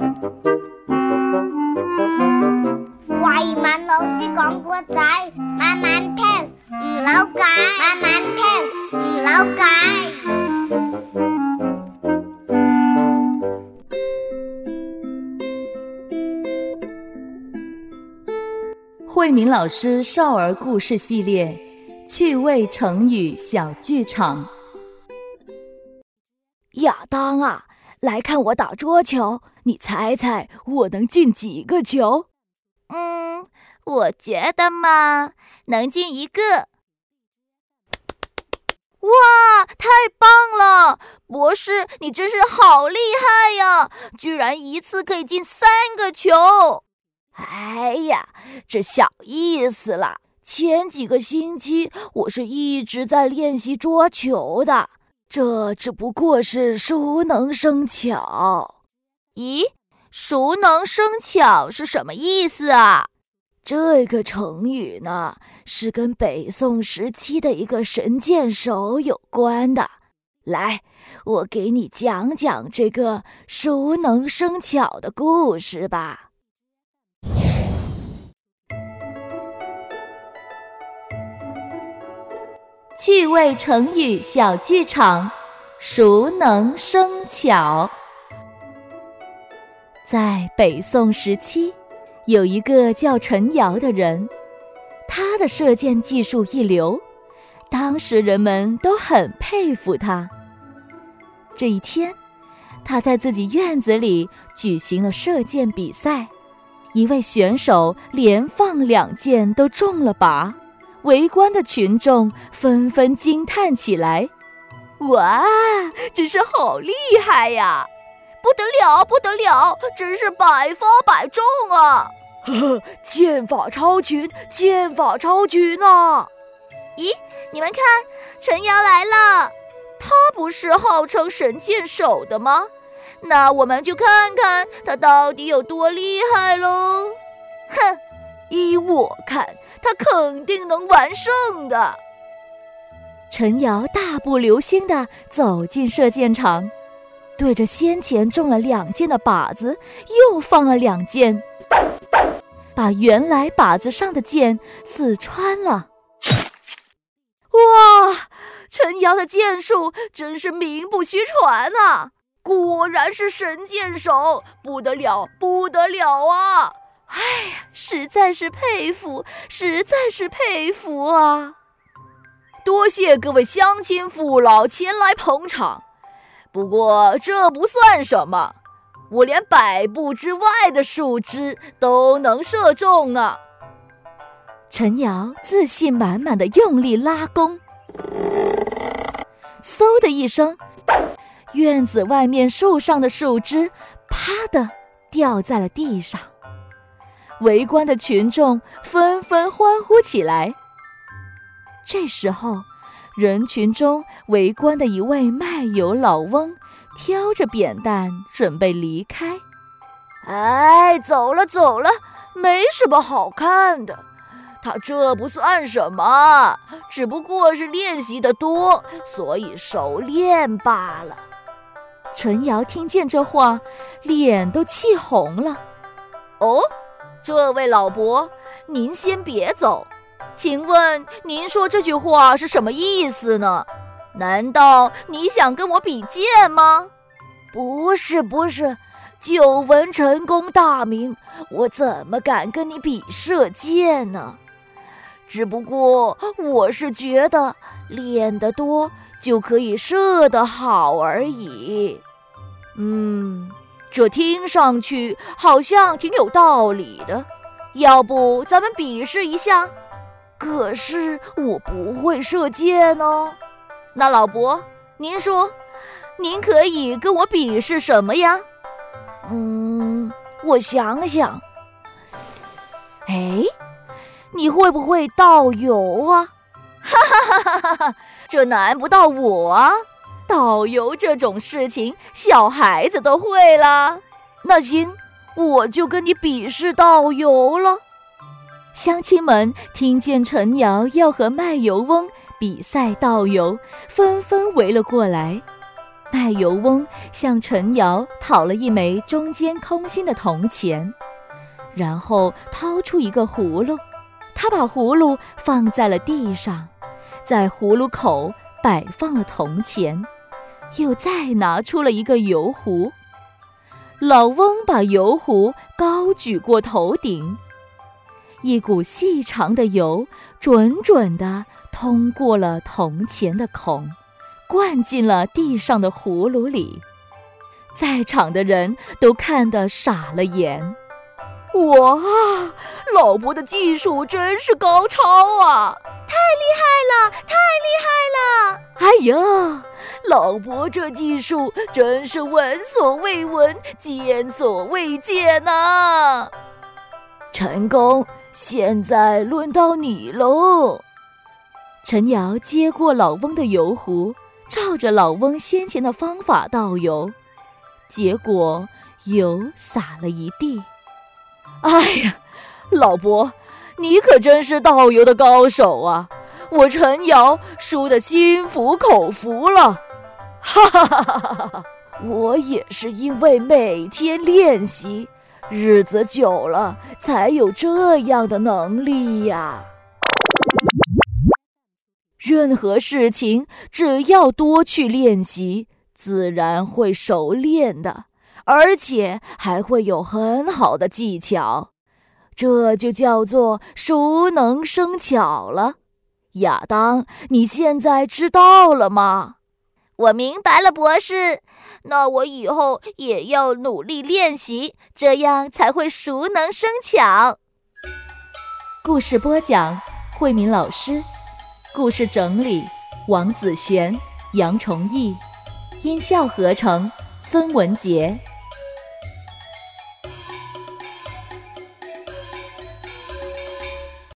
慧敏老师讲古仔，慢慢听，唔扭計，慢慢听，唔扭計。慧敏老师少儿故事系列趣味成语小剧场。亚当啊，来看我打桌球，你猜猜我能进几个球？嗯，我觉得嘛，能进一个。哇，太棒了！博士，你真是好厉害呀，居然一次可以进三个球！哎呀，这小意思啦。前几个星期我是一直在练习桌球的，这只不过是熟能生巧。咦，熟能生巧是什么意思啊？这个成语呢，是跟北宋时期的一个神箭手有关的。来，我给你讲讲这个熟能生巧的故事吧。趣味成语小剧场，熟能生巧。在北宋时期，有一个叫陈瑶的人，他的射箭技术一流，当时人们都很佩服他。这一天，他在自己院子里举行了射箭比赛，一位选手连放两箭都中了靶。围观的群众纷纷惊叹起来：“哇，真是好厉害呀！不得了，不得了，真是百发百中啊！呵呵，剑法超群，剑法超群啊！咦，你们看，陈瑶来了，他不是号称神箭手的吗？那我们就看看他到底有多厉害喽！哼，依我看。”他肯定能完胜的。陈瑶大步流星地走进射箭场，对着先前中了两箭的靶子又放了两箭，把原来靶子上的箭刺穿了。哇，陈瑶的箭术真是名不虚传啊！果然是神箭手，不得了，不得了啊！哎呀，实在是佩服，实在是佩服啊！多谢各位乡亲父老前来捧场。不过这不算什么，我连百步之外的树枝都能射中呢。陈瑶自信满满的用力拉弓，嗖的一声，院子外面树上的树枝啪的掉在了地上。围观的群众纷纷欢呼起来。这时候，人群中围观的一位卖油老翁挑着扁担准备离开。哎，走了走了，没什么好看的。他这不算什么，只不过是练习的多，所以熟练罢了。陈瑶听见这话，脸都气红了。哦。这位老伯，您先别走，请问您说这句话是什么意思呢？难道你想跟我比剑吗？不是，不是，久闻陈公大名，我怎么敢跟你比射箭呢？只不过我是觉得练得多就可以射得好而已。嗯。这听上去好像挺有道理的，要不咱们比试一下？可是我不会射箭哦。那老伯，您说，您可以跟我比试什么呀？嗯，我想想。哎，你会不会倒油啊？哈哈哈哈哈！这难不到我啊。导游这种事情，小孩子都会了。那行，我就跟你比试导游了。乡亲们听见陈瑶要和卖油翁比赛导游，纷纷围了过来。卖油翁向陈瑶讨了一枚中间空心的铜钱，然后掏出一个葫芦，他把葫芦放在了地上，在葫芦口摆放了铜钱，又再拿出了一个油壶。老翁把油壶高举过头顶，一股细长的油准准地通过了铜钱的孔。灌进了地上的葫芦里，在场的人都看得傻了眼。哇，老伯的技术真是高超啊！太厉害了，太厉害了！哎呀，老伯这技术真是闻所未闻、见所未见呐！陈公，现在轮到你喽。陈瑶接过老翁的油壶。照着老翁先前的方法倒油，结果油洒了一地。哎呀，老伯，你可真是倒油的高手啊！我陈瑶输得心服口服了。哈哈哈哈哈！我也是因为每天练习，日子久了才有这样的能力呀。任何事情，只要多去练习，自然会熟练的，而且还会有很好的技巧。这就叫做熟能生巧了。亚当，你现在知道了吗？我明白了，博士。那我以后也要努力练习，这样才会熟能生巧。故事播讲：慧敏老师。故事整理：王子璇、杨崇义，音效合成：孙文杰。